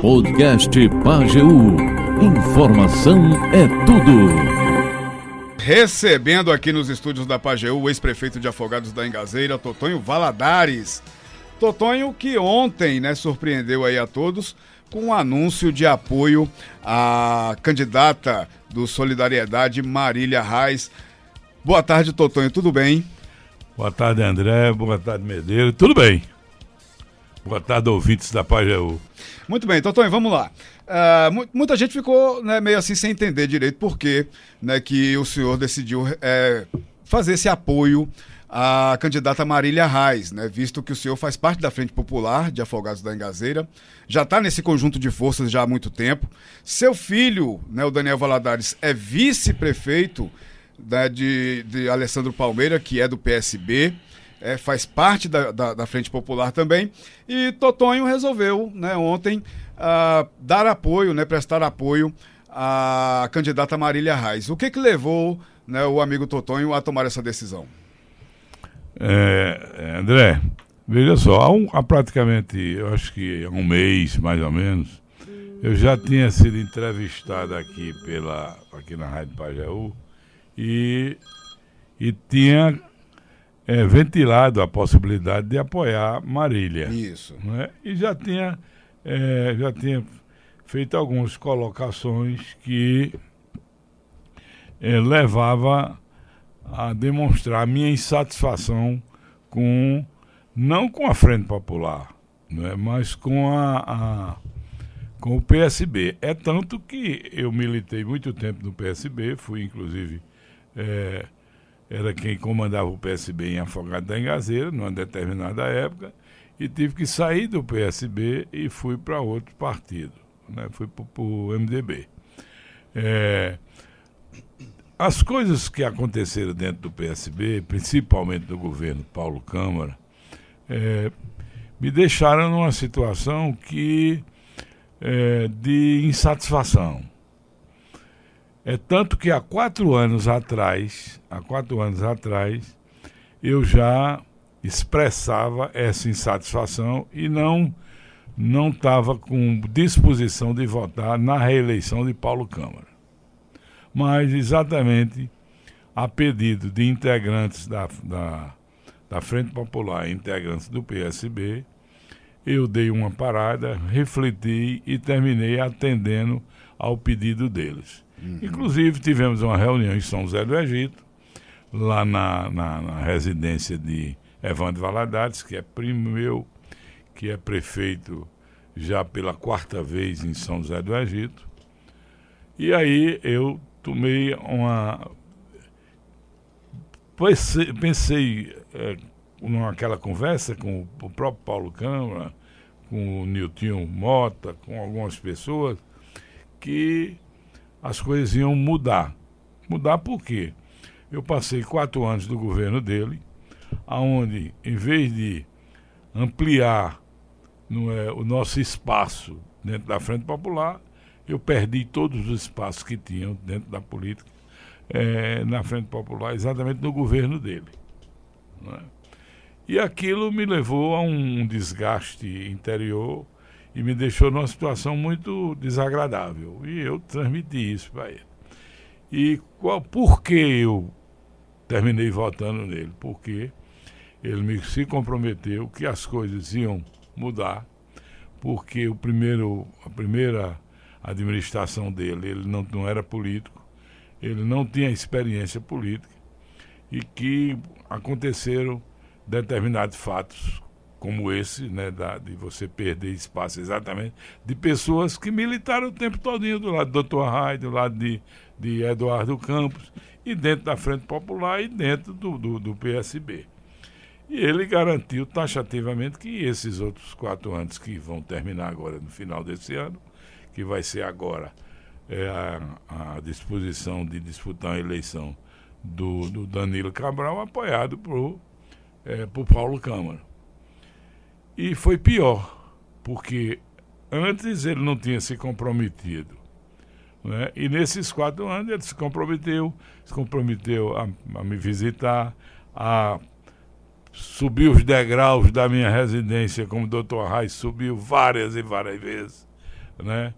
Podcast Pageu. Informação é tudo. Recebendo aqui nos estúdios da Pageu o ex-prefeito de Afogados da Engazeira, Totonho Valadares. Totonho que ontem, né, surpreendeu aí a todos com um anúncio de apoio à candidata do Solidariedade, Marília Reis. Boa tarde, Totonho, tudo bem? Boa tarde, André. Boa tarde, Medeiros. Tudo bem. Boa tarde, ouvintes da Pajeú. Muito bem, Totonho, vamos lá. Uh, muita gente ficou né, meio assim sem entender direito por que né, que o senhor decidiu é, fazer esse apoio à candidata Marília Reis, né, visto que o senhor faz parte da Frente Popular de Afogados da Engazeira, já está nesse conjunto de forças já há muito tempo. Seu filho, né, o Daniel Valadares, é vice-prefeito né, de, de Alessandro Palmeira, que é do PSB. É, faz parte da, da, da, Frente Popular também. E Totonho resolveu, né, ontem, uh, dar apoio, né, prestar apoio à candidata Marília Reis. O que que levou né, o amigo Totonho a tomar essa decisão? É, é, André, veja só, há, um, há praticamente, eu acho que há um mês, mais ou menos, eu já tinha sido entrevistado aqui, pela, aqui na Rádio Pajaú e, e tinha é, ventilado a possibilidade de apoiar Marília. Isso. Né? E já tinha é, já tinha feito algumas colocações que é, levava a demonstrar minha insatisfação com não com a Frente Popular, né, mas com a, a, com o PSB. É tanto que eu militei muito tempo no PSB, fui inclusive é, era quem comandava o PSB em Afogado da Engazeira, numa determinada época, e tive que sair do PSB e fui para outro partido, né? fui para o MDB. É, as coisas que aconteceram dentro do PSB, principalmente do governo Paulo Câmara, é, me deixaram numa situação que é, de insatisfação. É tanto que há quatro anos atrás, há quatro anos atrás, eu já expressava essa insatisfação e não não estava com disposição de votar na reeleição de Paulo Câmara. Mas exatamente a pedido de integrantes da, da, da Frente Popular, integrantes do PSB, eu dei uma parada, refleti e terminei atendendo ao pedido deles. Uhum. Inclusive, tivemos uma reunião em São José do Egito, lá na, na, na residência de Evandro Valadares, que é primo meu, que é prefeito já pela quarta vez em São José do Egito. E aí eu tomei uma. Pensei, pensei é, naquela conversa com o próprio Paulo Câmara, com o Nilton Mota, com algumas pessoas, que as coisas iam mudar. Mudar por quê? Eu passei quatro anos do governo dele aonde em vez de ampliar não é, o nosso espaço dentro da Frente Popular, eu perdi todos os espaços que tinham dentro da política é, na Frente Popular, exatamente no governo dele. É? E aquilo me levou a um desgaste interior e me deixou numa situação muito desagradável. E eu transmiti isso para ele. E qual, por que eu terminei votando nele? Porque ele me, se comprometeu que as coisas iam mudar, porque o primeiro, a primeira administração dele, ele não, não era político, ele não tinha experiência política e que aconteceram determinados fatos como esse, né, da, de você perder espaço exatamente, de pessoas que militaram o tempo todinho do lado do Dr. Rai, do lado de, de Eduardo Campos, e dentro da Frente Popular e dentro do, do, do PSB. E ele garantiu taxativamente que esses outros quatro anos que vão terminar agora no final desse ano, que vai ser agora é, a, a, disposição de disputar a eleição do, do Danilo Cabral, apoiado por, é, por Paulo Câmara. E foi pior, porque antes ele não tinha se comprometido. Né? E nesses quatro anos ele se comprometeu, se comprometeu a, a me visitar, a subi os degraus da minha residência, como o doutor Reis subiu várias e várias vezes, né?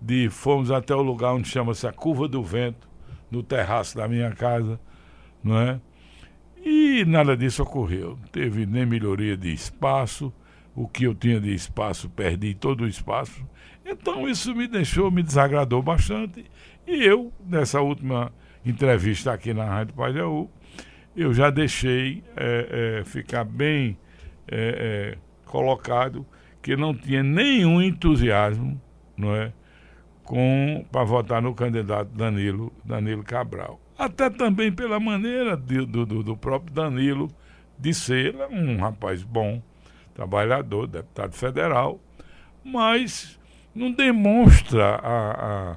De, fomos até o lugar onde chama-se a Curva do Vento, no terraço da minha casa, não é? E nada disso ocorreu. Não teve nem melhoria de espaço, o que eu tinha de espaço, perdi todo o espaço. Então isso me deixou, me desagradou bastante. E eu, nessa última entrevista aqui na Rádio Pajaú, eu já deixei é, é, ficar bem é, colocado que não tinha nenhum entusiasmo não é, para votar no candidato Danilo, Danilo Cabral. Até também pela maneira de, do, do, próprio Danilo de ser um rapaz bom, trabalhador, deputado federal, mas não demonstra a,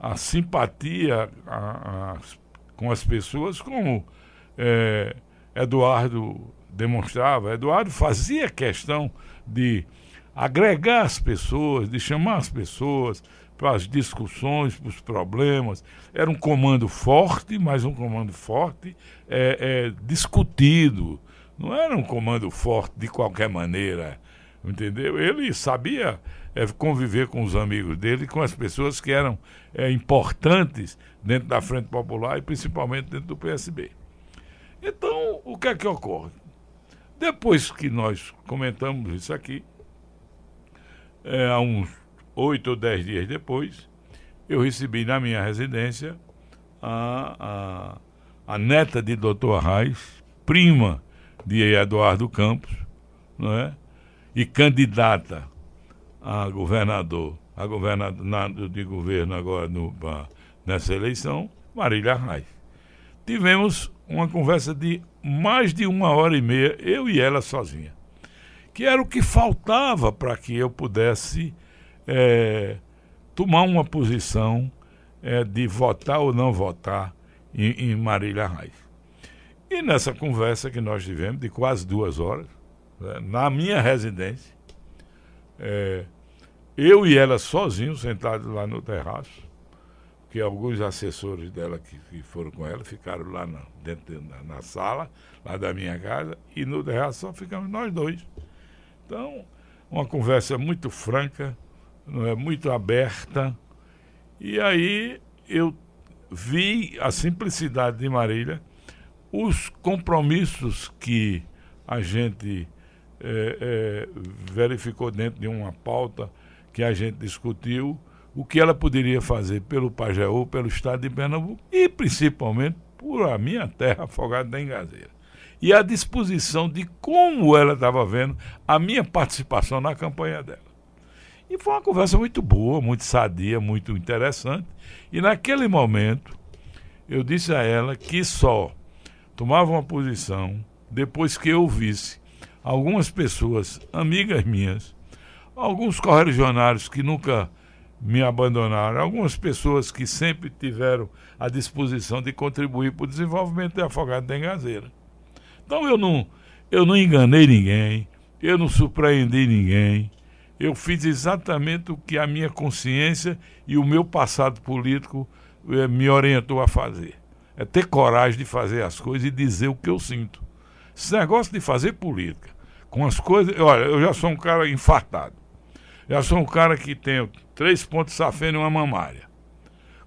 a, a simpatia a, com as pessoas como é, Eduardo demonstrava. Eduardo fazia questão de agregar as pessoas, de chamar as pessoas para as discussões, para os problemas. Era um comando forte, mas um comando forte é, é, discutido. Não era um comando forte de qualquer maneira, entendeu? Ele sabia é, conviver com os amigos dele, com as pessoas que eram é, importantes dentro da Frente Popular e principalmente dentro do PSB. Então, o que é que ocorre? Depois que nós comentamos isso aqui, é, há uns oito ou dez dias depois, eu recebi na minha residência a, a, a neta de Dr. Arraes, prima de Eduardo Campos, não é? e candidata a governador, a governador de governo agora no, nessa eleição, Marília Arraes. Tivemos uma conversa de mais de uma hora e meia, eu e ela sozinha, que era o que faltava para que eu pudesse é, tomar uma posição é, de votar ou não votar em, em Marília Reis. E nessa conversa que nós tivemos, de quase duas horas, né, na minha residência, é, eu e ela sozinhos, sentados lá no terraço, que alguns assessores dela que, que foram com ela ficaram lá na, dentro na, na, sala, lá da minha casa, e no terraço só ficamos nós dois. Então, uma conversa muito franca, não é muito aberta. E aí eu vi a simplicidade de Marília, os compromissos que a gente é, é, verificou dentro de uma pauta que a gente discutiu, o que ela poderia fazer pelo Pajeú, pelo estado de Pernambuco e principalmente por a minha terra afogada da Engazeira. E a disposição de como ela estava vendo a minha participação na campanha dela. E foi uma conversa muito boa, muito sadia, muito interessante. E naquele momento, eu disse a ela que só tomava uma posição depois que eu visse algumas pessoas, amigas minhas, alguns correligionários que nunca me abandonaram, algumas pessoas que sempre tiveram a disposição de contribuir para o desenvolvimento de Afogado da Engazeira. Então eu não, eu não enganei ninguém, eu não surpreendi ninguém, eu fiz exatamente o que a minha consciência e o meu passado político eh, me orientou a fazer. É ter coragem de fazer as coisas e dizer o que eu sinto. Esse negócio de fazer política, com as coisas. Olha, eu já sou um cara infartado. Já sou um cara que tenho três pontos safena e uma mamária.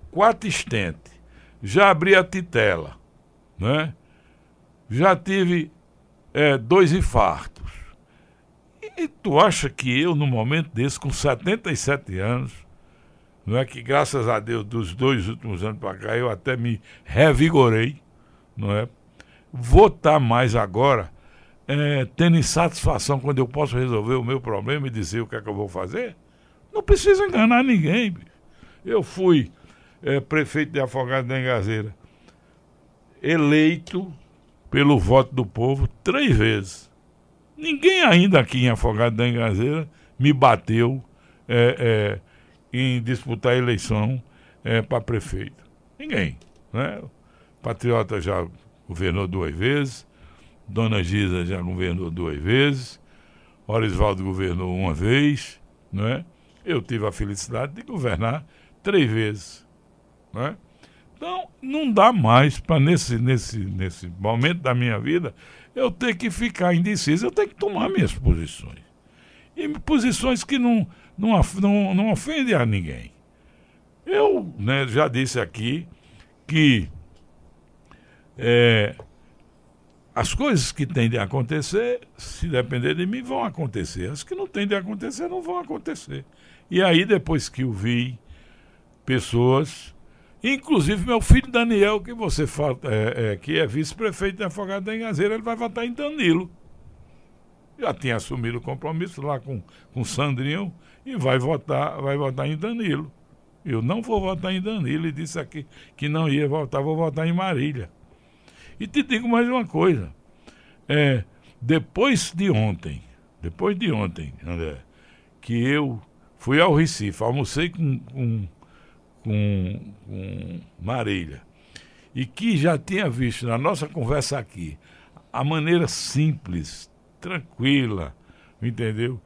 Quatro estentes. Já abri a titela. Né? Já tive é, dois infartos e tu acha que eu, no momento desse, com 77 anos, não é que graças a Deus, dos dois últimos anos para cá, eu até me revigorei, não é? Vou estar tá mais agora é, tendo insatisfação quando eu posso resolver o meu problema e dizer o que é que eu vou fazer? Não preciso enganar ninguém. Eu fui é, prefeito de Afogado da Engazeira, eleito pelo voto do povo três vezes. Ninguém ainda aqui em Afogado da Engazeira me bateu é, é, em disputar a eleição é, para prefeito. Ninguém. Né? Patriota já governou duas vezes, Dona Giza já governou duas vezes, Orisvaldo governou uma vez, né? eu tive a felicidade de governar três vezes. Né? Então, não dá mais para, nesse, nesse, nesse momento da minha vida, eu tenho que ficar indeciso, eu tenho que tomar minhas posições. E posições que não, não, não, não ofendem a ninguém. Eu né, já disse aqui que é, as coisas que têm de acontecer, se depender de mim, vão acontecer. As que não têm de acontecer, não vão acontecer. E aí, depois que eu vi pessoas, inclusive meu filho Daniel, que você fala, é, é, que é vice-prefeito de Afogado da Engazeira, ele vai votar em Danilo. Já tinha assumido o compromisso lá com, com Sandrinho e vai votar, vai votar em Danilo. Eu não vou votar em Danilo, ele disse aqui que não ia votar, vou votar em Marília. E te digo mais uma coisa. É, depois de ontem, depois de ontem, André, que eu fui ao Recife, almocei com, com, com, com Marília, e que já tinha visto na nossa conversa aqui a maneira simples, tranquila, entendeu?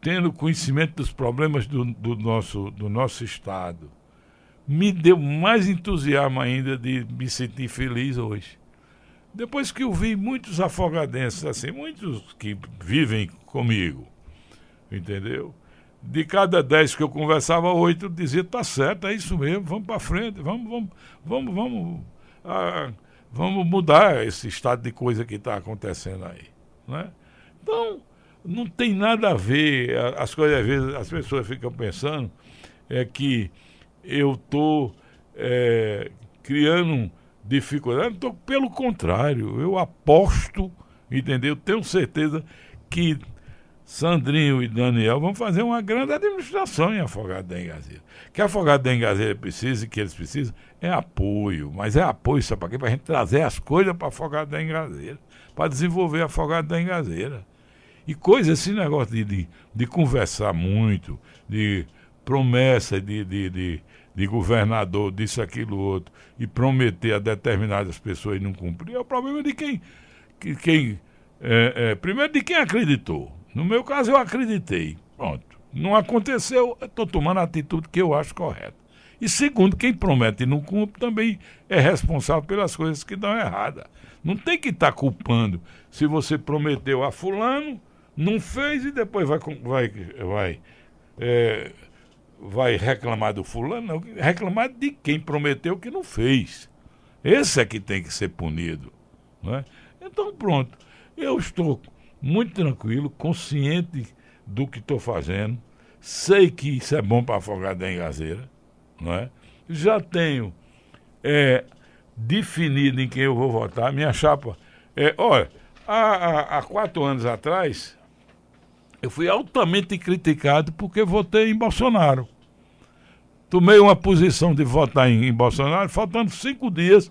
Tendo conhecimento dos problemas do, do, nosso, do nosso Estado, me deu mais entusiasmo ainda de me sentir feliz hoje. Depois que eu vi muitos afogadenses, assim, muitos que vivem comigo, entendeu? De cada dez que eu conversava, oito dizia, tá certo, é isso mesmo, vamos para frente, vamos, vamos, vamos, vamos, ah, vamos mudar esse estado de coisa que está acontecendo aí. Né? Então, não tem nada a ver, as coisas às vezes as pessoas ficam pensando é que eu estou é, criando dificuldade, tô, pelo contrário, eu aposto, entendeu? Tenho certeza que Sandrinho e Daniel vão fazer uma grande administração em Afogado da Engazeira. Que Afogado da Engazeira precisa e que eles precisam é apoio, mas é apoio, sabe para quê? Para a gente trazer as coisas para Afogado da Engazeira, para desenvolver Afogado da Engazeira. E coisa, esse negócio de, de, de conversar muito, de promessa, de, de, de, de governador, disso, aquilo, outro, e prometer a determinadas pessoas e não cumprir, é o problema de quem. Que, quem é, é, primeiro, de quem acreditou. No meu caso, eu acreditei. Pronto. Não aconteceu, estou tomando a atitude que eu acho correta. E segundo, quem promete e não cumpre também é responsável pelas coisas que dão errada. Não tem que estar tá culpando se você prometeu a fulano, não fez e depois vai, vai, vai é, vai reclamar do fulano, não, reclamar de quem prometeu que não fez. Esse é que tem que ser punido. É? Então, pronto. Eu estou muito tranquilo, consciente do que estou fazendo. Sei que isso é bom para afogar da engazeira. Não é? Já tenho é, definido em quem eu vou votar. Minha chapa. É, olha, há, há, há quatro anos atrás, eu fui altamente criticado porque votei em Bolsonaro. Tomei uma posição de votar em, Bolsonaro, faltando cinco dias,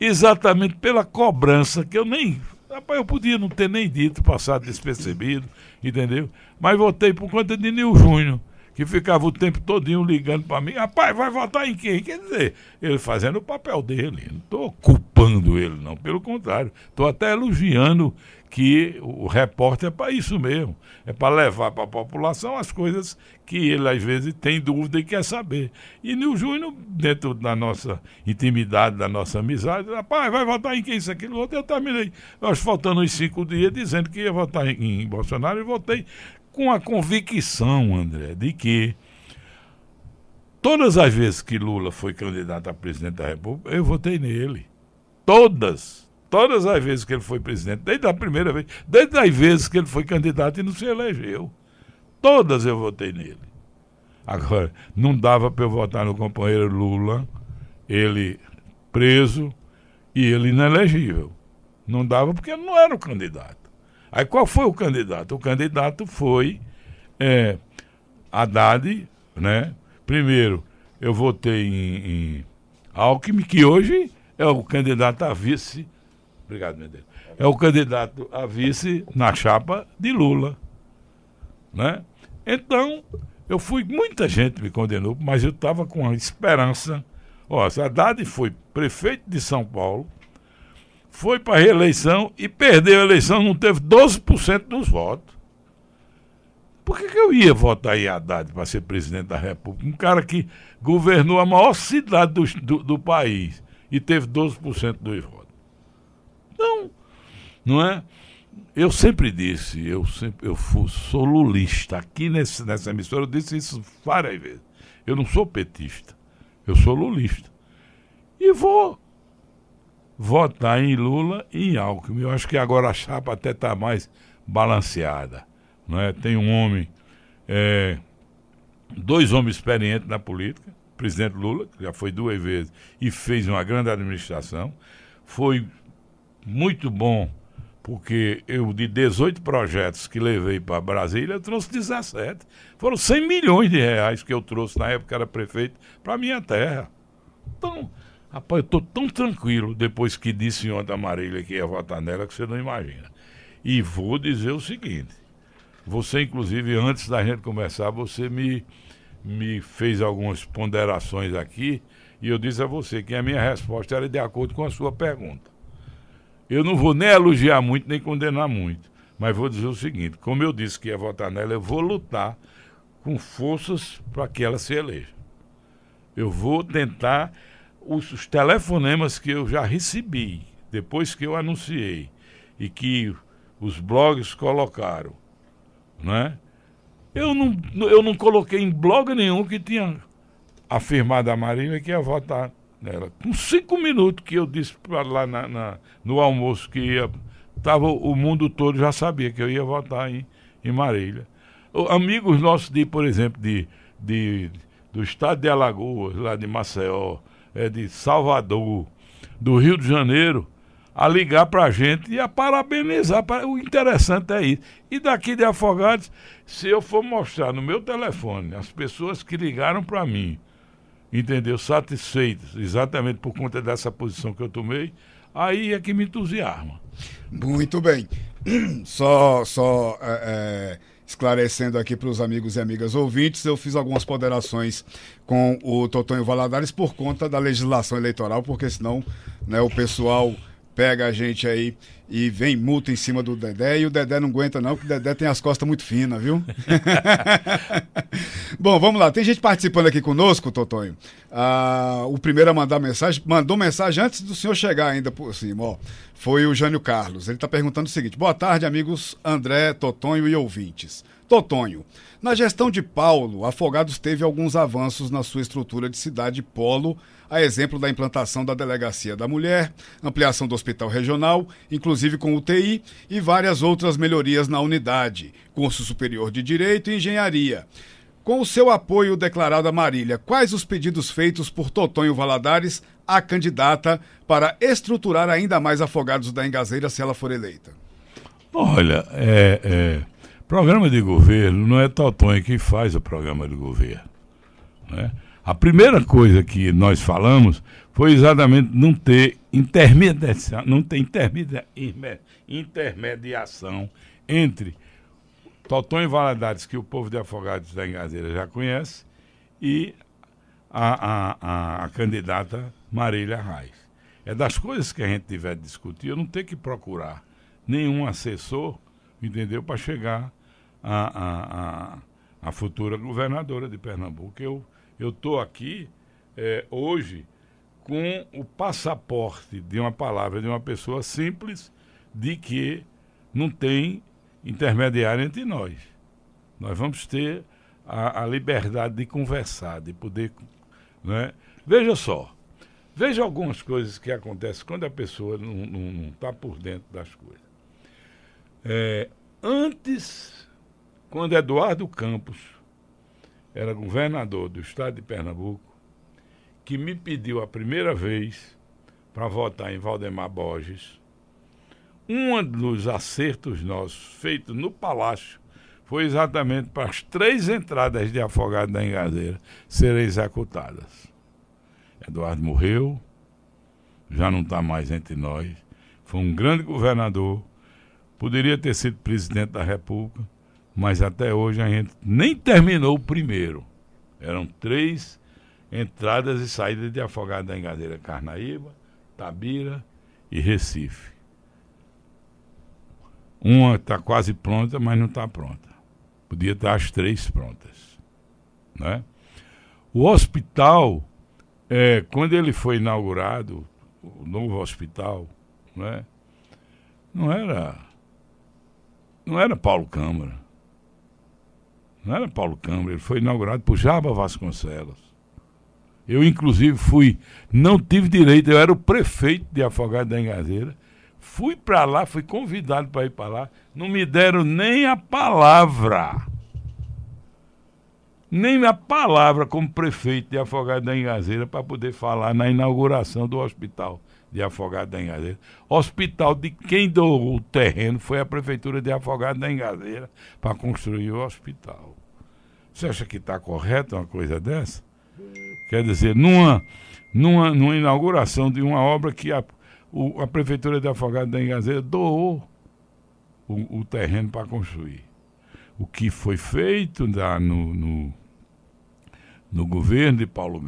exatamente pela cobrança, que eu nem. Rapaz, eu podia não ter nem dito, passado despercebido, entendeu? Mas votei por conta de Nil Júnior que ficava o tempo todinho ligando para mim, rapaz, vai votar em quem? Quer dizer, ele fazendo o papel dele. Não estou culpando ele, não. Pelo contrário, estou até elogiando que o repórter é para isso mesmo. É para levar para a população as coisas que ele, às vezes, tem dúvida e quer saber. E Nil Júnior, dentro da nossa intimidade, da nossa amizade, rapaz, vai votar em quem? Isso, aquilo, outro. Eu terminei, nós faltando uns cinco dias, dizendo que ia votar em, em Bolsonaro e votei com a convicção, André, de que todas as vezes que Lula foi candidato a presidente da República, eu votei nele. Todas. Todas as vezes que ele foi presidente, desde a primeira vez, desde as vezes que ele foi candidato e não se elegeu. Todas eu votei nele. Agora, não dava para eu votar no companheiro Lula, ele preso e ele inelegível. Não dava porque ele não era o candidato. Aí qual foi o candidato? O candidato foi é, Haddad, né? Primeiro, eu votei em, em Alckmin, que hoje é o candidato a vice. Obrigado, meu Deus. É o candidato a vice na chapa de Lula. Né? Então, eu fui, muita gente me condenou, mas eu estava com a esperança. Ó, Haddad foi prefeito de São Paulo, foi para a reeleição e perdeu a eleição, não teve 12% dos votos. Por que, que eu ia votar em Haddad para ser presidente da República? Um cara que governou a maior cidade do, do, do país e teve 12% dos votos. Então, não é? Eu sempre disse, eu sempre eu sou lulista. Aqui nesse, nessa emissora eu disse isso várias vezes. Eu não sou petista, eu sou lulista. E vou votar em Lula e em Alckmin. Eu acho que agora a chapa até está mais balanceada. Não é? Tem um homem, é, dois homens experientes na política, o presidente Lula, que já foi duas vezes e fez uma grande administração. Foi muito bom, porque eu, de 18 projetos que levei para Brasília, eu trouxe 17. Foram 100 milhões de reais que eu trouxe na época era prefeito para minha terra. Então, rapaz, eu estou tão tranquilo depois que disse ontem a Marília que ia votar nela que você não imagina. E vou dizer o seguinte: você, inclusive, antes da gente começar, você me, me fez algumas ponderações aqui e eu disse a você que a minha resposta era de acordo com a sua pergunta. Eu não vou nem elogiar muito, nem condenar muito. Mas vou dizer o seguinte: como eu disse que ia votar nela, eu vou lutar com forças para que ela se eleja. Eu vou tentar os, os telefonemas que eu já recebi, depois que eu anunciei, e que os blogs colocaram, né? Eu não, eu não coloquei em blog nenhum que tinha afirmado a Marília que ia votar nela. Com cinco minutos que eu disse lá na, na, no almoço que ia. Tava, o mundo todo já sabia que eu ia votar em, em Marília. Amigos nossos de, por exemplo, de, de, do estado de Alagoas, lá de Maceió, é, de Salvador, do Rio de Janeiro, a ligar para a gente e a parabenizar. O interessante é isso. E daqui de Afogados, se eu for mostrar no meu telefone as pessoas que ligaram para mim, entendeu? Satisfeitas, exatamente por conta dessa posição que eu tomei, aí é que me entusiasma. Muito bem. Só, só é, é, esclarecendo aqui para os amigos e amigas ouvintes, eu fiz algumas ponderações com o Totonho Valadares por conta da legislação eleitoral, porque senão né, o pessoal pega a gente aí e vem multa em cima do Dedé e o Dedé não aguenta não, porque o Dedé tem as costas muito finas, viu? Bom, vamos lá. Tem gente participando aqui conosco, Totonho. Ah, o primeiro a mandar mensagem, mandou mensagem antes do senhor chegar ainda por cima, ó. Foi o Jânio Carlos. Ele está perguntando o seguinte: Boa tarde, amigos André, Totonho e ouvintes. Totonho, na gestão de Paulo, Afogados teve alguns avanços na sua estrutura de cidade polo, a exemplo da implantação da Delegacia da Mulher, ampliação do Hospital Regional, inclusive com UTI, e várias outras melhorias na unidade, curso superior de Direito e Engenharia. Com o seu apoio declarado a Marília, quais os pedidos feitos por Totonho Valadares à candidata para estruturar ainda mais Afogados da Engazeira se ela for eleita? Olha, é, é Programa de governo não é Totonho que faz o programa de governo. Né? A primeira coisa que nós falamos foi exatamente não ter intermediação, não ter intermedia, intermediação entre Totonho Valadares, que o povo de Afogados da Engazeira já conhece, e a, a, a, a candidata Marília Reis. É das coisas que a gente tiver de discutir, eu não tenho que procurar nenhum assessor, entendeu, para chegar a, a, a futura governadora de Pernambuco. Eu estou aqui é, hoje com o passaporte de uma palavra de uma pessoa simples de que não tem intermediário entre nós. Nós vamos ter a, a liberdade de conversar, de poder. Né? Veja só, veja algumas coisas que acontecem quando a pessoa não está por dentro das coisas. É, antes quando Eduardo Campos era governador do estado de Pernambuco, que me pediu a primeira vez para votar em Valdemar Borges, um dos acertos nossos feitos no Palácio foi exatamente para as três entradas de afogado da Engazeira serem executadas. Eduardo morreu, já não está mais entre nós, foi um grande governador, poderia ter sido presidente da República, mas até hoje a gente nem terminou o primeiro. Eram três entradas e saídas de Afogado da Engadeira, Carnaíba, Tabira e Recife. Uma está quase pronta, mas não está pronta. Podia estar as três prontas. Né? O hospital, é, quando ele foi inaugurado, o novo hospital, né? não era. Não era Paulo Câmara. Não era Paulo Câmara, ele foi inaugurado por Jaba Vasconcelos. Eu, inclusive, fui, não tive direito, eu era o prefeito de Afogado da Engazeira. Fui para lá, fui convidado para ir para lá, não me deram nem a palavra. Nem a palavra como prefeito de Afogado da Engazeira para poder falar na inauguração do hospital de Afogado da Engazeira. Hospital de quem doou o terreno foi a prefeitura de Afogado da Engazeira para construir o hospital. Você acha que está correto uma coisa dessa? Quer dizer, numa, numa, numa inauguração de uma obra que a, o, a Prefeitura de Afogado da Engazeira doou o, o terreno para construir. O que foi feito da, no, no, no governo de Paulo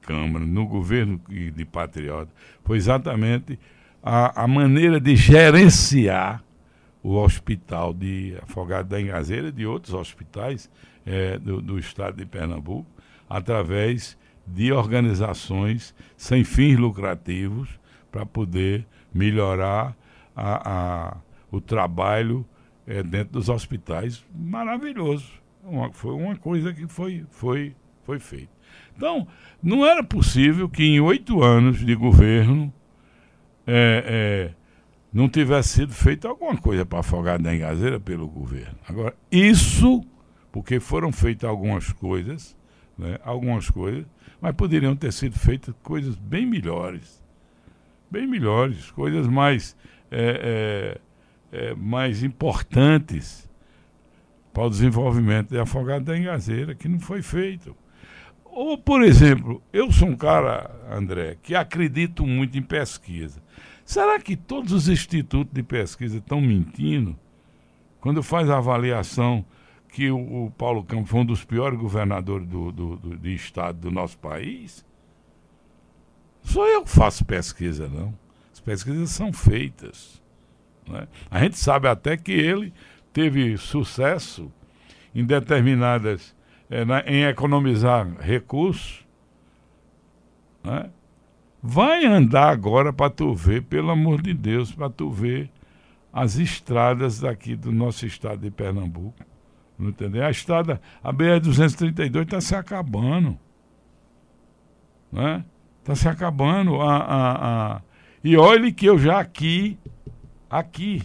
Câmara, no governo de Patriota, foi exatamente a, a maneira de gerenciar o hospital de Afogado da Engazeira e de outros hospitais é, do, do estado de Pernambuco, através de organizações sem fins lucrativos para poder melhorar a, a, o trabalho é, dentro dos hospitais. Maravilhoso. Uma, foi uma coisa que foi, foi, foi feita. Então, não era possível que em oito anos de governo é, é, não tivesse sido feita alguma coisa para afogar a engazeira pelo governo. Agora, isso, porque foram feitas algumas coisas, né, algumas coisas, mas poderiam ter sido feitas coisas bem melhores. Bem melhores, coisas mais, é, é, é, mais importantes para o desenvolvimento de Afogado da Engazeira, que não foi feito. Ou, por exemplo, eu sou um cara, André, que acredito muito em pesquisa. Será que todos os institutos de pesquisa estão mentindo? Quando faz a avaliação que o, o, Paulo Campos foi um dos piores governadores do, do, do, de estado do nosso país? Sou eu que faço pesquisa, não. As pesquisas são feitas. Né? A gente sabe até que ele teve sucesso em determinadas. É, na, em economizar recursos. Né? Vai andar agora para tu ver, pelo amor de Deus, para tu ver as estradas daqui do nosso estado de Pernambuco. Não entendeu? A estrada, a BR-232 está se acabando. Né? Está se acabando. A, a, a... E olhe que eu já aqui, aqui,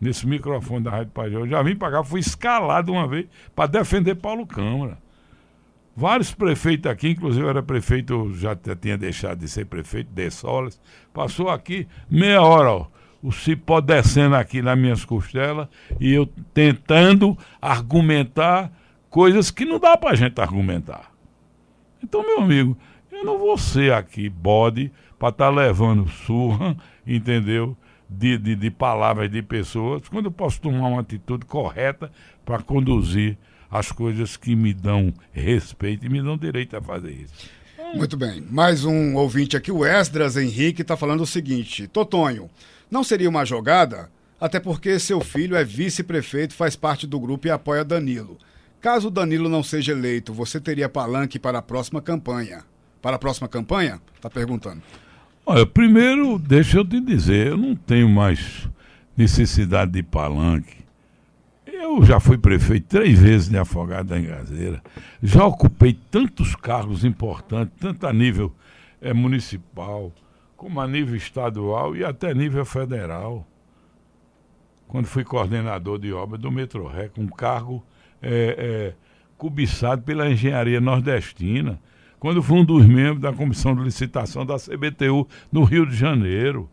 nesse microfone da Rádio Pajé, eu já vim para cá, fui escalado uma vez para defender Paulo Câmara. Vários prefeitos aqui, inclusive era prefeito, já tinha deixado de ser prefeito, de Solas, passou aqui meia hora, ó o cipó descendo aqui nas minhas costelas e eu tentando argumentar coisas que não dá para a gente argumentar. Então, meu amigo, eu não vou ser aqui bode para estar tá levando surra, entendeu? De, de, de palavras de pessoas, quando eu posso tomar uma atitude correta para conduzir as coisas que me dão respeito e me dão direito a fazer isso. Muito bem. Mais um ouvinte aqui, o Esdras Henrique, está falando o seguinte: Totonho, não seria uma jogada? Até porque seu filho é vice-prefeito, faz parte do grupo e apoia Danilo. Caso Danilo não seja eleito, você teria palanque para a próxima campanha? Para a próxima campanha? Está perguntando. Olha, primeiro, deixa eu te dizer, eu não tenho mais necessidade de palanque. Eu já fui prefeito três vezes de Afogado da Engazeira. Já ocupei tantos cargos importantes, tanto a nível é, municipal, como a nível estadual e até nível federal. Quando fui coordenador de obra do Metrorec, um cargo é, é, cobiçado pela engenharia nordestina. Quando fui um dos membros da comissão de licitação da CBTU no Rio de Janeiro.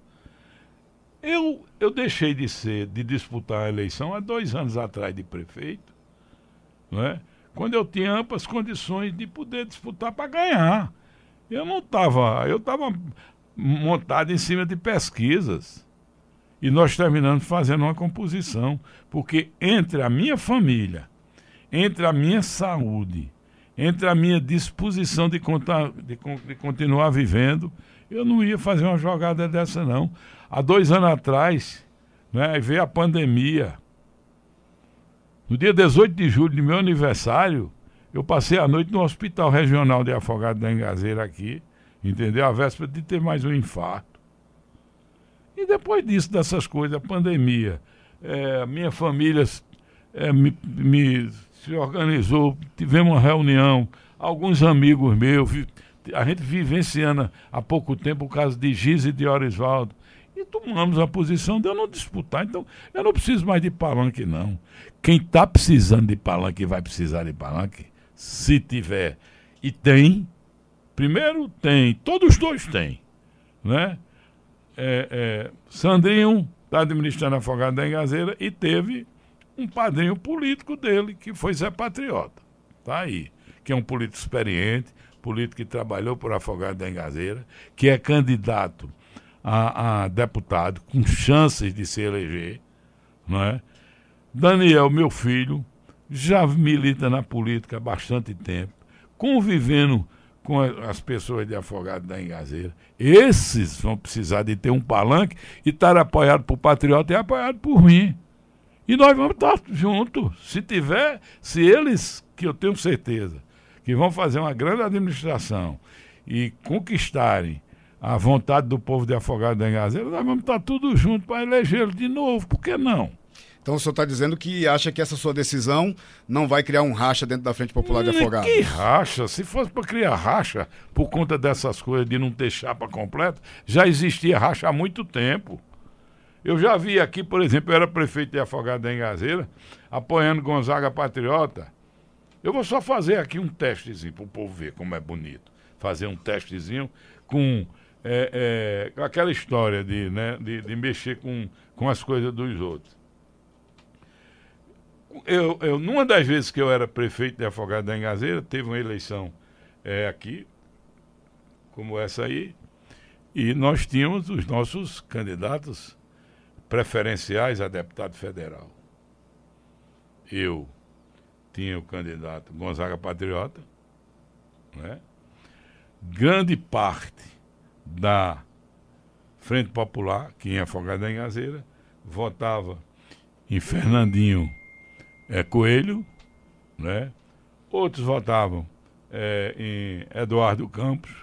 Eu, eu deixei de ser, de disputar a eleição há dois anos atrás de prefeito, não é? quando eu tinha amplas condições de poder disputar para ganhar. Eu não estava, eu estava montado em cima de pesquisas. E nós terminamos fazendo uma composição, porque entre a minha família, entre a minha saúde, entre a minha disposição de, contar, de, de continuar vivendo, eu não ia fazer uma jogada dessa, não. Há dois anos atrás, né, veio a pandemia. No dia 18 de julho de meu aniversário, eu passei a noite no Hospital Regional de Afogado da Engazeira aqui, entendeu? A véspera de ter mais um infarto. E depois disso, dessas coisas, a pandemia, é, minha família é, me, me, se organizou, tivemos uma reunião, alguns amigos meus, a gente vivenciando há pouco tempo o caso de Giz e de Orisvaldo. E tomamos a posição de eu não disputar. Então, eu não preciso mais de palanque, não. Quem está precisando de palanque vai precisar de palanque, se tiver. E tem. Primeiro tem, todos os dois têm. Né? É, é, Sandrinho está administrando a Afogado da Engazeira e teve um padrinho político dele, que foi Zé Patriota. Está aí. Que é um político experiente, político que trabalhou por Afogado da Engazeira, que é candidato a, a deputado com chances de se eleger, não é? Daniel, meu filho, já milita na política há bastante tempo, convivendo com as pessoas de Afogado da Engazeira. Esses vão precisar de ter um palanque e estar apoiado por Patriota e apoiado por mim. E nós vamos estar juntos. Se tiver, se eles, que eu tenho certeza, que vão fazer uma grande administração e conquistarem a vontade do povo de Afogado da Engazeira, nós vamos estar tudo junto para elegê-lo de novo, por que não? Então o senhor está dizendo que acha que essa sua decisão não vai criar um racha dentro da Frente Popular de Afogado? Que racha? Se fosse para criar racha por conta dessas coisas de não ter chapa completa, já existia racha há muito tempo. Eu já vi aqui, por exemplo, eu era prefeito de Afogado da Engazeira, apoiando Gonzaga Patriota. Eu vou só fazer aqui um testezinho para o povo ver como é bonito. Fazer um testezinho com é, é, aquela história de, né, de, de, mexer com, com as coisas dos outros. Eu, eu, numa das vezes que eu era prefeito de Afogado da Engazeira, teve uma eleição é, aqui, como essa aí, e nós tínhamos os nossos candidatos preferenciais a deputado federal. Eu tinha o candidato Gonzaga Patriota, né? grande parte da Frente Popular, que em Afogado da Engazeira, votava em Fernandinho é, Coelho, né? outros votavam é, em Eduardo Campos.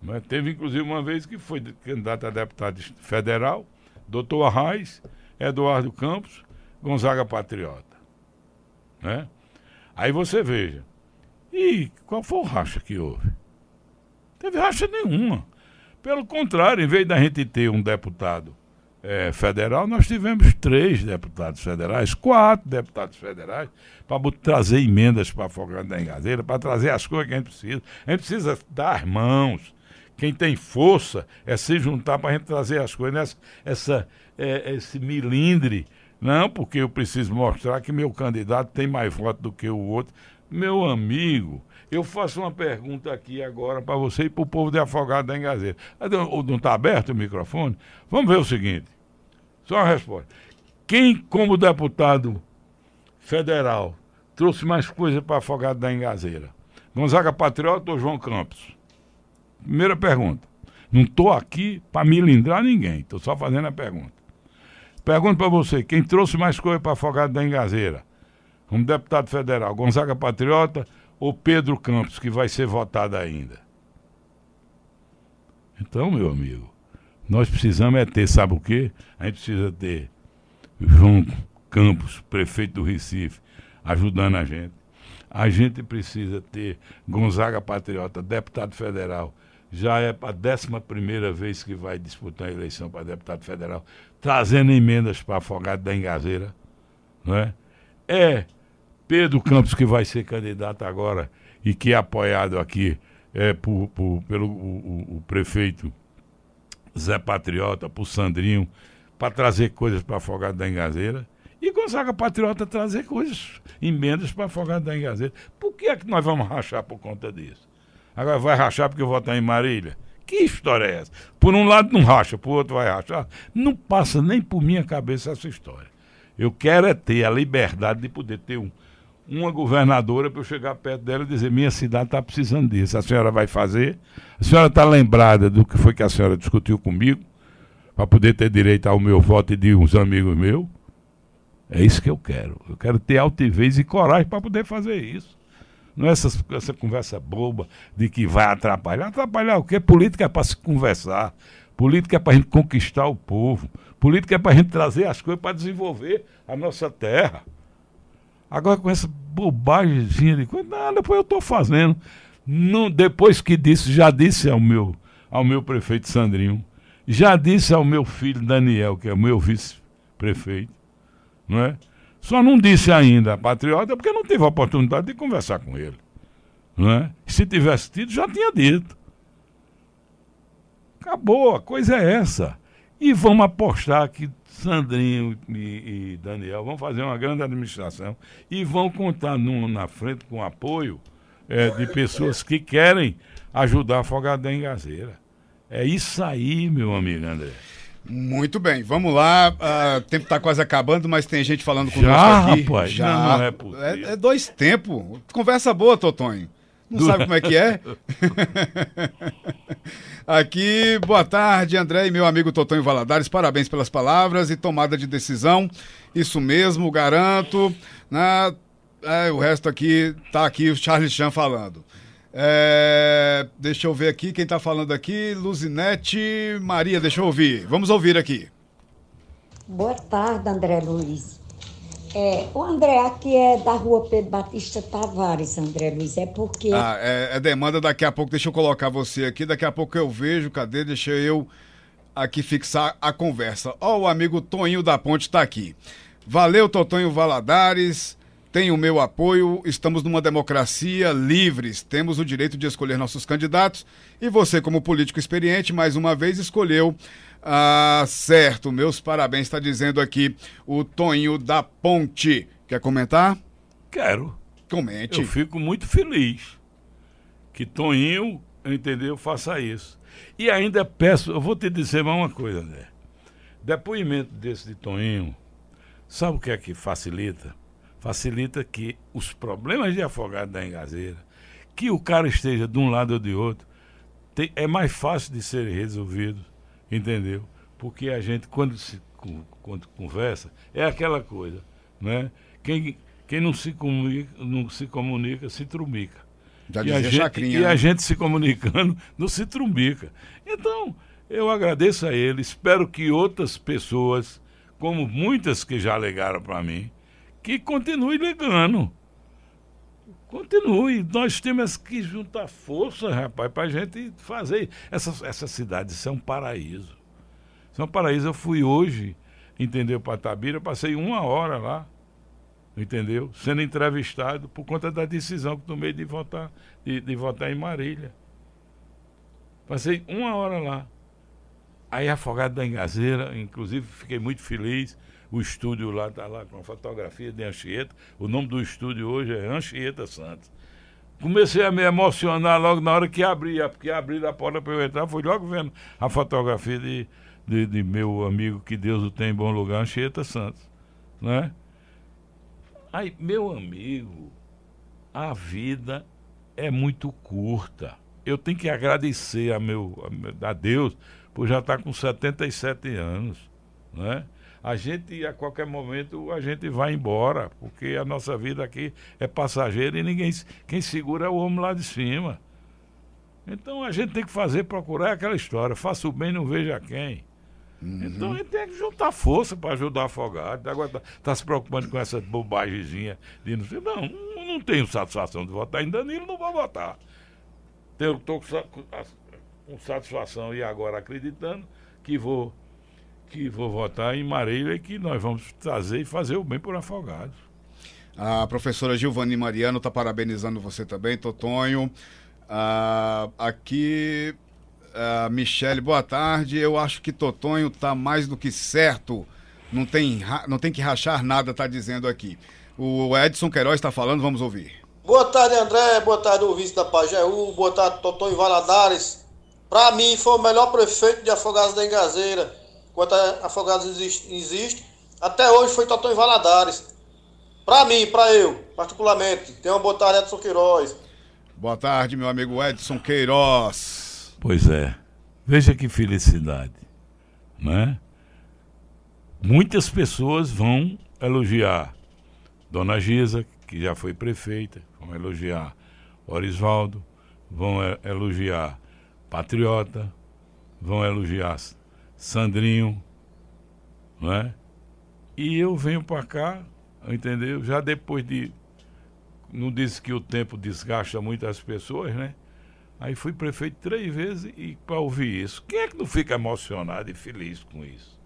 Né? Teve inclusive uma vez que foi candidato a deputado federal, doutor Arraes, Eduardo Campos, Gonzaga Patriota. Né? Aí você veja. E qual foi o racha que houve? Teve racha nenhuma. Pelo contrário, em vez da gente ter um deputado é, federal, nós tivemos três deputados federais, quatro deputados federais, para trazer emendas para Afogado da Engazeira, para trazer as coisas que a gente precisa. A gente precisa dar mãos. Quem tem força é se juntar para a gente trazer as coisas. Essa, é, esse milindre. Não, porque eu preciso mostrar que meu candidato tem mais voto do que o outro. Meu amigo, eu faço uma pergunta aqui agora para você e para o povo de Afogado da Engazeira. Não está aberto o microfone? Vamos ver o seguinte. Só uma resposta. Quem, como deputado federal, trouxe mais coisa para Afogado da Engazeira? Gonzaga Patriota ou João Campos? Primeira pergunta. Não estou aqui para milindrar ninguém, estou só fazendo a pergunta. Pergunto para você, quem trouxe mais coisa para Afogado da Engazeira? Um deputado federal, Gonzaga Patriota ou Pedro Campos, que vai ser votado ainda? Então, meu amigo, nós precisamos é ter, sabe o quê? A gente precisa ter João Campos, prefeito do Recife, ajudando a gente. A gente precisa ter Gonzaga Patriota, deputado federal. Já é a décima primeira vez que vai disputar a eleição para deputado federal, trazendo emendas para Afogado da Engazeira. Não é? é Pedro Campos, que vai ser candidato agora e que é apoiado aqui é, por, por pelo o, o, prefeito Zé Patriota, por Sandrinho, para trazer coisas para Afogado da Engazeira. E Gonzaga Patriota trazer coisas, emendas para Afogado da Engazeira. Por que é que nós vamos rachar por conta disso? Agora vai rachar porque votar em Marília? Que história é essa? Por um lado não racha, por outro vai rachar. Não passa nem por minha cabeça essa história. Eu quero é ter a liberdade de poder ter um, uma governadora para eu chegar perto dela e dizer: minha cidade está precisando disso. A senhora vai fazer? A senhora está lembrada do que foi que a senhora discutiu comigo para poder ter direito ao meu voto e de uns amigos meus? É isso que eu quero. Eu quero ter altivez e coragem para poder fazer isso. Não é essa, conversa boba de que vai atrapalhar. Atrapalhar o quê? Política é para se conversar. Política é para a gente conquistar o povo. Política é para a gente trazer as coisas para desenvolver a nossa terra. Agora com essa bobagemzinha de coisa, nada, depois eu estou fazendo. Não, depois que disse, já disse ao meu, ao meu prefeito Sandrinho, já disse ao meu filho Daniel, que é o meu vice-prefeito, não é? Só não disse ainda patriota porque não teve a oportunidade de conversar com ele. Não é? Se tivesse tido, já tinha dito. Acabou, a coisa é essa. E vamos apostar que Sandrinho e, e Daniel vão fazer uma grande administração e vão contar no, na frente com apoio é, de pessoas que querem ajudar a Afogado da Engazeira. É isso aí, meu amigo André. Muito bem, vamos lá. O uh, tempo está quase acabando, mas tem gente falando conosco Já, aqui. Rapaz, Já, não, não é, possível. é, é dois tempos. Conversa boa, Totonho. Não Do... sabe como é que é? Aqui, boa tarde, André e meu amigo Totonho Valadares. Parabéns pelas palavras e tomada de decisão. Isso mesmo, garanto. Né? É, o resto aqui, tá aqui o Charles Chan falando. É, deixa eu ver aqui quem está falando aqui. Luzinete Maria, deixa eu ouvir. Vamos ouvir aqui. Boa tarde, André Luiz. É, o André aqui é da rua Pedro Batista Tavares, André Luiz. É porque. Ah, é, é demanda daqui a pouco. Deixa eu colocar você aqui. Daqui a pouco eu vejo. Cadê? Deixa eu aqui fixar a conversa. Ó, oh, o amigo Toninho da Ponte está aqui. Valeu, Totonho Valadares tem o meu apoio. Estamos numa democracia livres, temos o direito de escolher nossos candidatos e você, como político experiente, mais uma vez escolheu. Ah, certo, meus parabéns, está dizendo aqui o Toninho da Ponte. Quer comentar? Quero. Comente. Eu fico muito feliz que Toninho, entendeu, faça isso. E ainda peço, eu vou te dizer mais uma coisa, né? Depoimento desse de Toninho, sabe o que é que facilita? Facilita que os problemas de afogado da engazeira, que o cara esteja de um lado ou de outro, tem, é mais fácil de ser resolvido, entendeu? Porque a gente, quando, se, quando conversa, é aquela coisa, né? Quem, quem não se comunica, não se comunica, se trumica. Já e a, gente, chacrinha, e né? a gente se comunicando não se trumbica. Então, eu agradeço a ele, espero que outras pessoas, como muitas que já alegaram para mim, que continue ligando. Continue. Nós temos que juntar força, rapaz, para a gente fazer. Essa, essa cidade, isso é um paraíso. Isso é um paraíso. Eu fui hoje, entendeu, para Tabira, passei uma hora lá, entendeu? Sendo entrevistado por conta da decisão que tomei de votar, de, de votar em Marília. Passei uma hora lá. Aí afogado da engazeira, inclusive fiquei muito feliz o estúdio lá está lá com a fotografia de Anchieta. O nome do estúdio hoje é Anchieta Santos. Comecei a me emocionar logo na hora que abria, porque abri a porta para eu entrar, fui logo vendo a fotografia de, de, de, meu amigo, que Deus o tem em bom lugar, Anchieta Santos. Né? Aí, meu amigo, a vida é muito curta. Eu tenho que agradecer a, meu, a Deus por já estar com 77 anos. Né? A gente a qualquer momento a gente vai embora, porque a nossa vida aqui é passageira e ninguém quem segura é o homem lá de cima. Então a gente tem que fazer, procurar aquela história, faça o bem, não veja quem. Uhum. Então a gente tem que juntar força para ajudar afogado. Agora está tá se preocupando com essa bobagemzinha de não sei. Não, não tenho satisfação de votar em Danilo, não vou votar. Estou com satisfação e agora acreditando que vou que vou votar em Marília e que nós vamos trazer e fazer o bem por afogados. A professora Gilvani Mariano está parabenizando você também, Totonho. Ah, aqui, ah, Michele, boa tarde. Eu acho que Totonho está mais do que certo. Não tem, não tem que rachar nada, está dizendo aqui. O Edson Queiroz está falando, vamos ouvir. Boa tarde, André. Boa tarde, ouvinte da Pajeú. Boa tarde, Totonho Valadares. Para mim, foi o melhor prefeito de Afogados da Engazeira enquanto a Afogados existe, existe, até hoje foi Totão em Valadares. Para mim, para eu, particularmente. Tenha uma boa tarde, Edson Queiroz. Boa tarde, meu amigo Edson Queiroz. Pois é. Veja que felicidade, né? Muitas pessoas vão elogiar Dona Gisa, que já foi prefeita, vão elogiar Orisvaldo, vão elogiar Patriota, vão elogiar Sandrinho, não é? E eu venho para cá, entendeu? Já depois de. Não disse que o tempo desgasta muito as pessoas, né? Aí fui prefeito três vezes e para ouvir isso. Quem é que não fica emocionado e feliz com isso?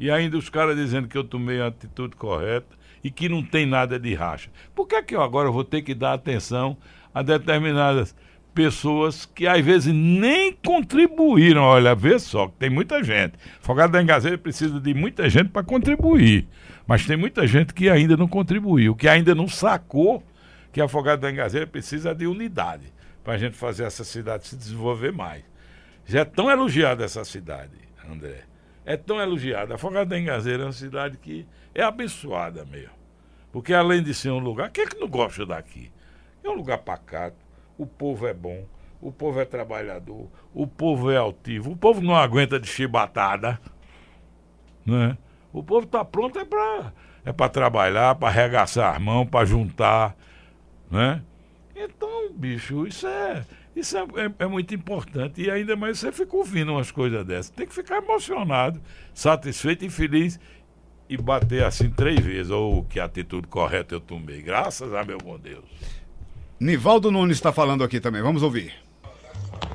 E ainda os caras dizendo que eu tomei a atitude correta e que não tem nada de racha. Por que, é que eu agora vou ter que dar atenção a determinadas pessoas que às vezes nem contribuíram? Olha, vê só, tem muita gente. Fogado da Engazeira precisa de muita gente para contribuir. Mas tem muita gente que ainda não contribuiu, que ainda não sacou que a Afogado da Engazeira precisa de unidade para a gente fazer essa cidade se desenvolver mais. Já é tão elogiada essa cidade, André. É tão elogiada. Afogado da Engazeira é uma cidade que é abençoada mesmo. Porque além de ser um lugar, quem é que não gosta daqui? É um lugar pacato, o povo é bom, o povo é trabalhador, o povo é altivo, o povo não aguenta de chibatada, né? O povo está pronto é para é trabalhar, para arregaçar as mãos, para juntar, né? Então, bicho, isso é isso é, é, é, muito importante. E ainda mais você fica ouvindo umas coisas dessas. Tem que ficar emocionado, satisfeito e feliz e bater assim três vezes. Ou oh, que atitude correta eu tomei. Graças a meu bom Deus. Nivaldo Nunes está falando aqui também. Vamos ouvir.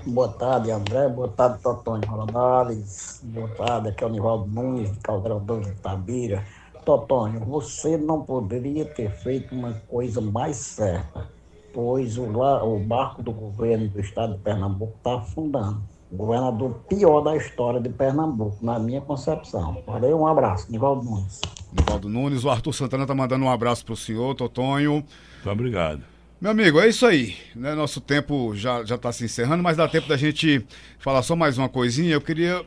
Boa tarde, André. Boa tarde, Totônio Ronaldes. Boa tarde, aqui é o Nivaldo Nunes, de Caldeirão de Tabira. Totônio, você não poderia ter feito uma coisa mais certa, pois o, o barco do governo do estado de Pernambuco está afundando. O governador pior da história de Pernambuco, na minha concepção. Valeu, um abraço. Nivaldo Nunes. Nivaldo Nunes, o Arthur Santana está mandando um abraço para o senhor, Totonho. Muito obrigado. Meu amigo, é isso aí. Né? Nosso tempo já já está se encerrando, mas dá tempo da gente falar só mais uma coisinha. Eu queria.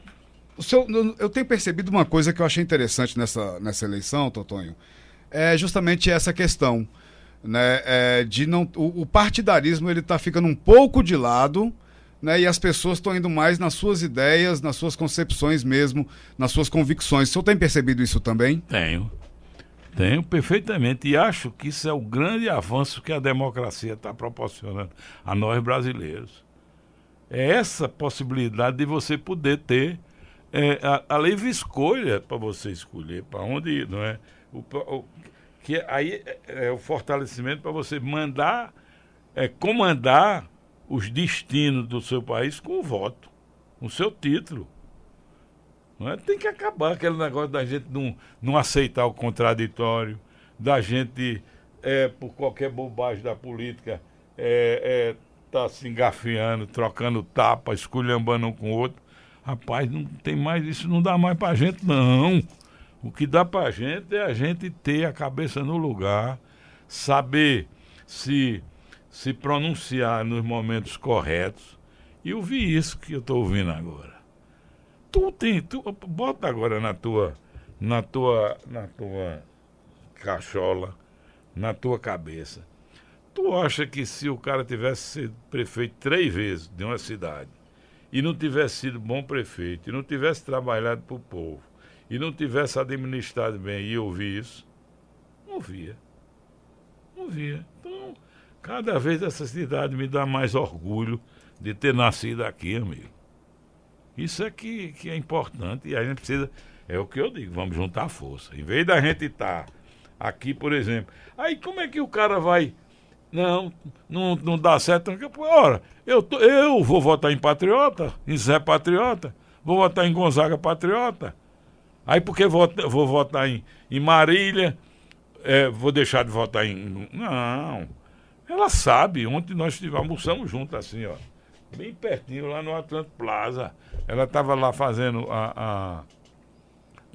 Seu, eu tenho percebido uma coisa que eu achei interessante nessa, nessa eleição, Totonho. É justamente essa questão. Né, é, de não, o, o partidarismo ele está ficando um pouco de lado. Né, e as pessoas estão indo mais nas suas ideias, nas suas concepções mesmo, nas suas convicções. O senhor tem percebido isso também? Tenho. Tenho perfeitamente e acho que isso é o grande avanço que a democracia está proporcionando a nós brasileiros. É essa possibilidade de você poder ter é, a, a livre escolha para você escolher para onde ir, não é? O, o, que aí é, é o fortalecimento para você mandar, é, comandar os destinos do seu país com o voto, com o seu título. É? Tem que acabar aquele negócio da gente não, não aceitar o contraditório, da gente, é, por qualquer bobagem da política, é, é, tá se engafiando, trocando tapa, esculhambando um com o outro. Rapaz, não tem mais isso, não dá mais pra gente, não. O que dá pra gente é a gente ter a cabeça no lugar, saber se, se pronunciar nos momentos corretos e ouvir isso que eu estou ouvindo agora tu tem, tu, bota agora na tua, na tua, na tua cachola, na tua cabeça. Tu acha que se o cara tivesse sido prefeito três vezes de uma cidade e não tivesse sido bom prefeito, e não tivesse trabalhado para o povo, e não tivesse administrado bem e ouvir isso, não via. Não via. Então, cada vez essa cidade me dá mais orgulho de ter nascido aqui, amigo. Isso é que, que é importante e a gente precisa. É o que eu digo, vamos juntar força. Em vez da gente estar tá aqui, por exemplo. Aí como é que o cara vai. Não, não, não dá certo. Ora, eu, tô, eu vou votar em Patriota, em Zé Patriota, vou votar em Gonzaga Patriota. Aí porque vou, vou votar em, em Marília, é, vou deixar de votar em. Não. Ela sabe, ontem nós almoçamos juntos assim, ó bem pertinho, lá no Atlanto Plaza. Ela estava lá fazendo a, a,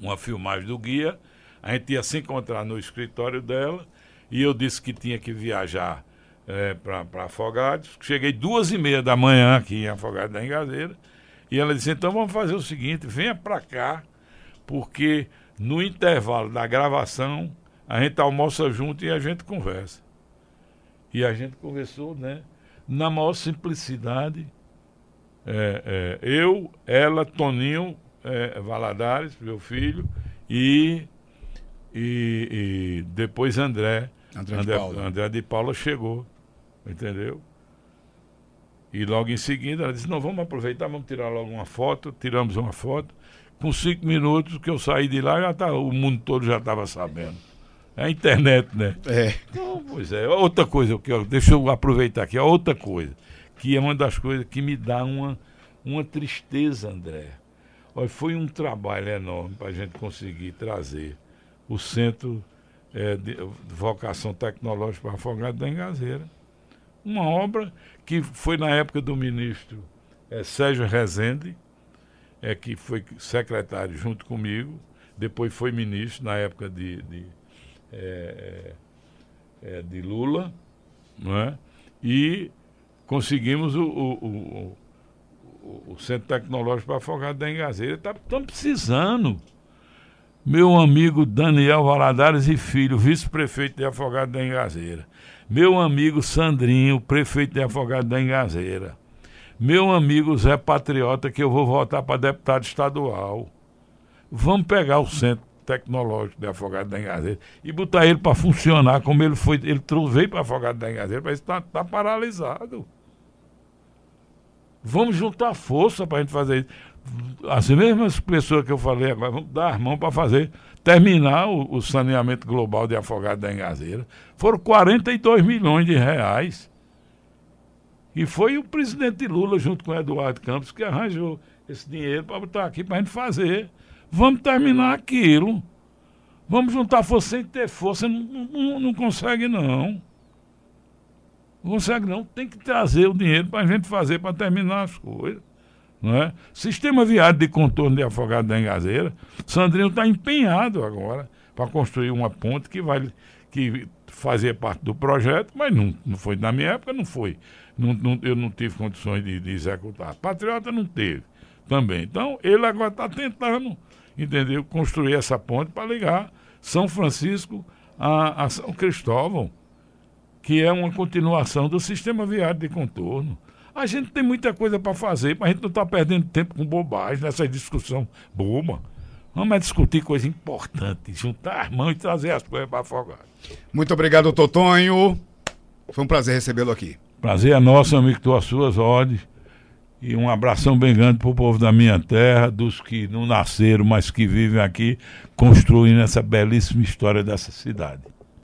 uma filmagem do guia. A gente ia se encontrar no escritório dela e eu disse que tinha que viajar é, para Afogados. Cheguei duas e meia da manhã aqui em Afogados da Engazeira. E ela disse, então vamos fazer o seguinte, venha para cá, porque no intervalo da gravação a gente almoça junto e a gente conversa. E a gente conversou, né? Na maior simplicidade. É, é, eu, ela, Toninho é, Valadares, meu filho, e, e, e depois André. André, André, de Paula. André de Paula chegou, entendeu? E logo em seguida ela disse, não, vamos aproveitar, vamos tirar logo uma foto, tiramos uma foto. Com cinco minutos que eu saí de lá, já tá, o mundo todo já estava sabendo. É a internet, né? É. Então, pois é. Outra coisa, que eu, deixa eu aproveitar aqui, outra coisa, que é uma das coisas que me dá uma, uma tristeza, André. Olha, foi um trabalho enorme para a gente conseguir trazer o Centro é, de Vocação Tecnológica para Afogado da Engazeira. Uma obra que foi na época do ministro é, Sérgio Rezende, é, que foi secretário junto comigo, depois foi ministro na época de, de, é, é, de Lula, não é? e conseguimos o, o, o, o, Centro Tecnológico para Afogado da Engazeira. Estamos tá, precisando. Meu amigo Daniel Valadares e Filho, vice-prefeito de Afogado da Engazeira. Meu amigo Sandrinho, prefeito de Afogado da Engazeira. Meu amigo Zé Patriota, que eu vou votar para deputado estadual. Vamos pegar o Centro Tecnológico de Afogado da Engazeira e botar ele para funcionar como ele foi. Ele veio para Afogado da Engazeira, mas está tá paralisado. Vamos juntar força para a gente fazer isso as mesmas pessoas que eu falei agora vão dar as mãos para fazer, terminar o, o, saneamento global de afogado da Engazeira. Foram 42 milhões de reais. E foi o presidente Lula, junto com o Eduardo Campos, que arranjou esse dinheiro para botar aqui para a gente fazer. Vamos terminar aquilo. Vamos juntar força sem ter força. Não, não, não consegue, não. Não consegue, não. Tem que trazer o dinheiro para a gente fazer, para terminar as coisas. Não é? Sistema viário de contorno de Afogado da Engazeira. Sandrinho está empenhado agora para construir uma ponte que vai que fazia parte do projeto, mas não, não foi na minha época, não foi. Não, não, eu não tive condições de, de executar. Patriota não teve também. Então, ele agora está tentando, entendeu, construir essa ponte para ligar São Francisco a, a São Cristóvão, que é uma continuação do sistema viário de contorno. A gente tem muita coisa para fazer, mas a gente não está perdendo tempo com bobagem nessa discussão boba. Vamos discutir coisa importante, juntar as mãos e trazer as coisas para afogar. Muito obrigado, Totonho. Foi um prazer recebê-lo aqui. Prazer é nosso, amigo, estou às suas ordens. E um abração bem grande para o povo da minha terra, dos que não nasceram, mas que vivem aqui, construindo essa belíssima história dessa cidade.